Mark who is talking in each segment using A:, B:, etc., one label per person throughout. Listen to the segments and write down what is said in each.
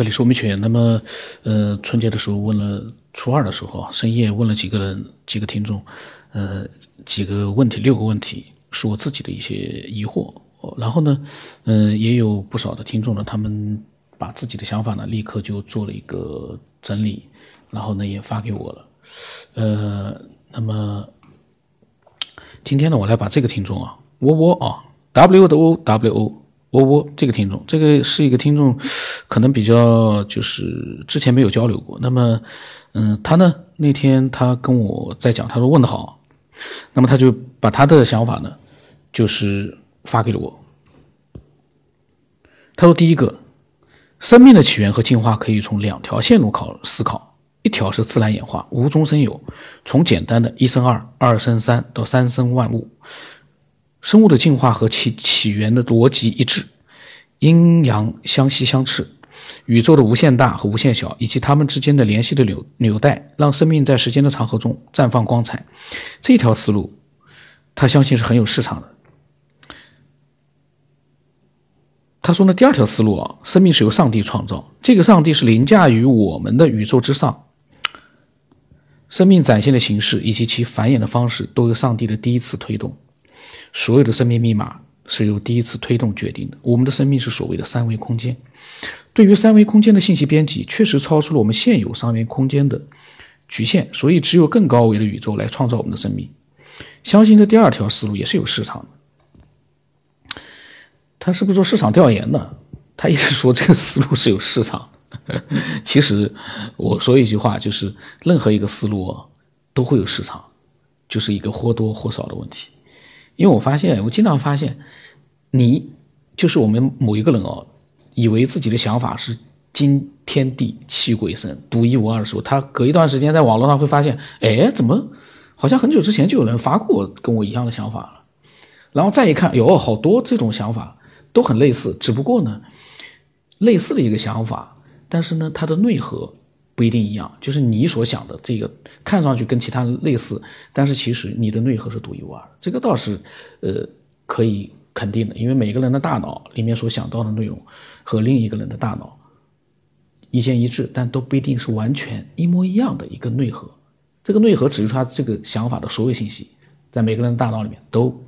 A: 这里是我们犬。那么，呃，春节的时候问了，初二的时候啊，深夜问了几个人，几个听众，呃，几个问题，六个问题，是我自己的一些疑惑。然后呢，嗯，也有不少的听众呢，他们把自己的想法呢，立刻就做了一个整理，然后呢，也发给我了。呃，那么今天呢，我来把这个听众啊，窝窝啊，W O W O。窝窝这个听众，这个是一个听众，可能比较就是之前没有交流过。那么，嗯，他呢那天他跟我在讲，他说问的好，那么他就把他的想法呢，就是发给了我。他说第一个，生命的起源和进化可以从两条线路考思考，一条是自然演化，无中生有，从简单的一生二，二生三到三生万物。生物的进化和其起源的逻辑一致，阴阳相吸相斥，宇宙的无限大和无限小以及它们之间的联系的纽纽带，让生命在时间的长河中绽放光彩。这条思路，他相信是很有市场的。他说呢，第二条思路啊，生命是由上帝创造，这个上帝是凌驾于我们的宇宙之上，生命展现的形式以及其繁衍的方式，都由上帝的第一次推动。所有的生命密码是由第一次推动决定的。我们的生命是所谓的三维空间，对于三维空间的信息编辑，确实超出了我们现有三维空间的局限，所以只有更高维的宇宙来创造我们的生命。相信这第二条思路也是有市场的。他是不是做市场调研的？他一直说这个思路是有市场。其实我说一句话，就是任何一个思路都会有市场，就是一个或多或少的问题。因为我发现，我经常发现，你就是我们某一个人哦，以为自己的想法是惊天地泣鬼神、独一无二的时候，他隔一段时间在网络上会发现，哎，怎么好像很久之前就有人发过跟我一样的想法了？然后再一看，哟，好多这种想法都很类似，只不过呢，类似的一个想法，但是呢，它的内核。不一定一样，就是你所想的这个看上去跟其他人类似，但是其实你的内核是独一无二的，这个倒是呃可以肯定的，因为每个人的大脑里面所想到的内容和另一个人的大脑一见一致，但都不一定是完全一模一样的一个内核。这个内核只是他这个想法的所有信息，在每个人的大脑里面都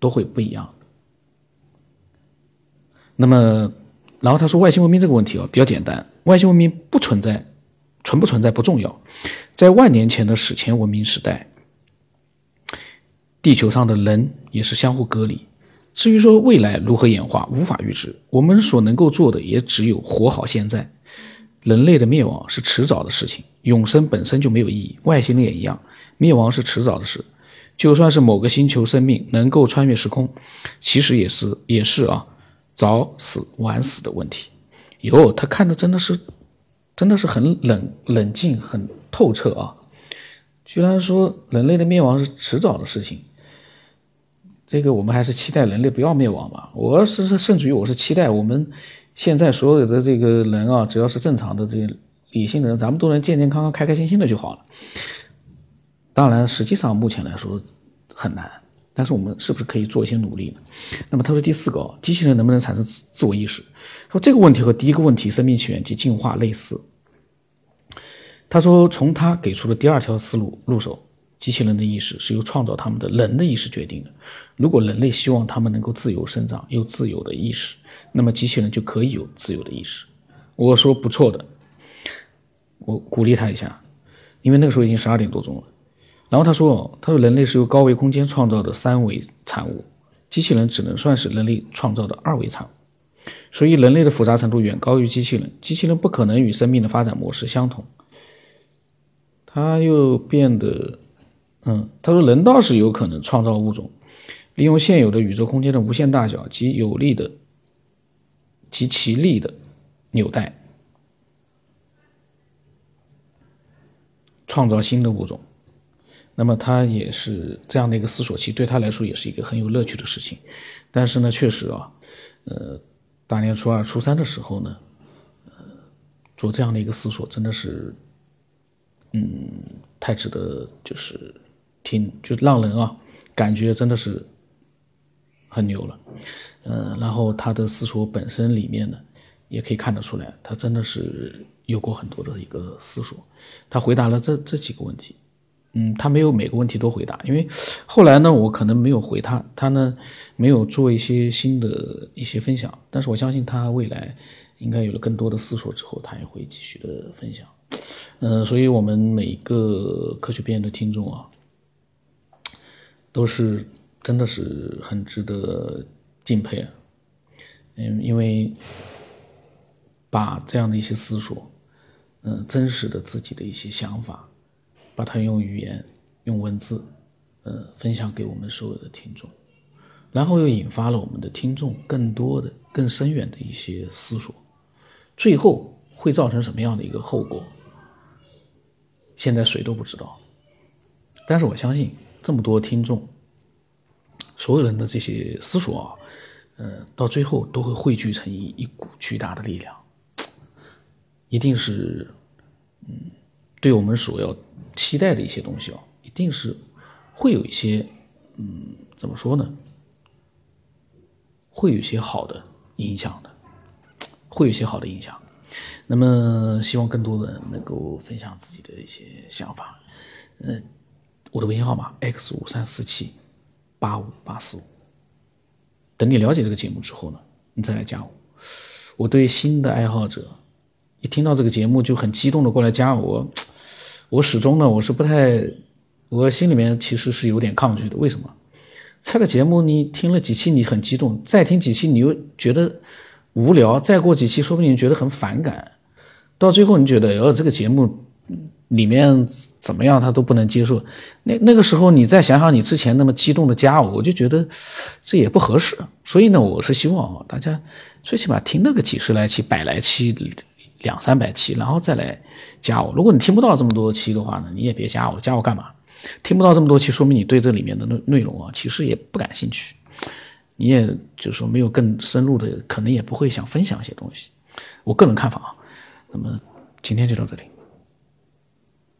A: 都会不一样。那么，然后他说外星文明这个问题哦比较简单，外星文明不存在。存不存在不重要，在万年前的史前文明时代，地球上的人也是相互隔离。至于说未来如何演化，无法预知。我们所能够做的也只有活好现在。人类的灭亡是迟早的事情，永生本身就没有意义。外星人也一样，灭亡是迟早的事。就算是某个星球生命能够穿越时空，其实也是也是啊，早死晚死的问题。哟，他看的真的是。真的是很冷冷静、很透彻啊！居然说人类的灭亡是迟早的事情，这个我们还是期待人类不要灭亡吧。我是甚至于我是期待我们现在所有的这个人啊，只要是正常的、这些理性的人，咱们都能健健康康、开开心心的就好了。当然，实际上目前来说很难，但是我们是不是可以做一些努力呢？那么他说第四个，机器人能不能产生自我意识？说这个问题和第一个问题生命起源及进化类似。他说：“从他给出的第二条思路入手，机器人的意识是由创造他们的人的意识决定的。如果人类希望他们能够自由生长，有自由的意识，那么机器人就可以有自由的意识。”我说：“不错的。”我鼓励他一下，因为那个时候已经十二点多钟了。然后他说：“他说人类是由高维空间创造的三维产物，机器人只能算是人类创造的二维产物。所以人类的复杂程度远高于机器人，机器人不可能与生命的发展模式相同。”他又变得，嗯，他说人倒是有可能创造物种，利用现有的宇宙空间的无限大小及有力的及其力的纽带，创造新的物种。那么他也是这样的一个思索期，对他来说也是一个很有乐趣的事情。但是呢，确实啊，呃，大年初二、初三的时候呢，呃，做这样的一个思索，真的是。嗯，太值得，就是听，就让人啊，感觉真的是很牛了。嗯，然后他的思索本身里面呢，也可以看得出来，他真的是有过很多的一个思索。他回答了这这几个问题，嗯，他没有每个问题都回答，因为后来呢，我可能没有回他，他呢没有做一些新的一些分享。但是我相信他未来应该有了更多的思索之后，他也会继续的分享。嗯，所以我们每一个科学边缘的听众啊，都是真的是很值得敬佩啊。嗯，因为。把这样的一些思索，嗯，真实的自己的一些想法，把它用语言、用文字，呃，分享给我们所有的听众，然后又引发了我们的听众更多的、更深远的一些思索，最后会造成什么样的一个后果？现在谁都不知道，但是我相信这么多听众，所有人的这些思索啊，呃，到最后都会汇聚成一一股巨大的力量。一定是，嗯，对我们所要期待的一些东西哦，一定是会有一些，嗯，怎么说呢？会有一些好的影响的，会有一些好的影响。那么，希望更多的人能够分享自己的一些想法。嗯，我的微信号码 x 五三四七八五八四五。等你了解这个节目之后呢，你再来加我。我对新的爱好者。一听到这个节目就很激动的过来加我，我始终呢我是不太，我心里面其实是有点抗拒的。为什么？这个节目你听了几期你很激动，再听几期你又觉得无聊，再过几期说不定你觉得很反感，到最后你觉得哦这个节目里面怎么样他都不能接受。那那个时候你再想想你之前那么激动的加我，我就觉得这也不合适。所以呢，我是希望大家最起码听那个几十来期、百来期。两三百期，然后再来加我。如果你听不到这么多期的话呢，你也别加我，加我干嘛？听不到这么多期，说明你对这里面的内内容啊，其实也不感兴趣。你也就是说没有更深入的，可能也不会想分享一些东西。我个人看法啊。那么今天就到这里。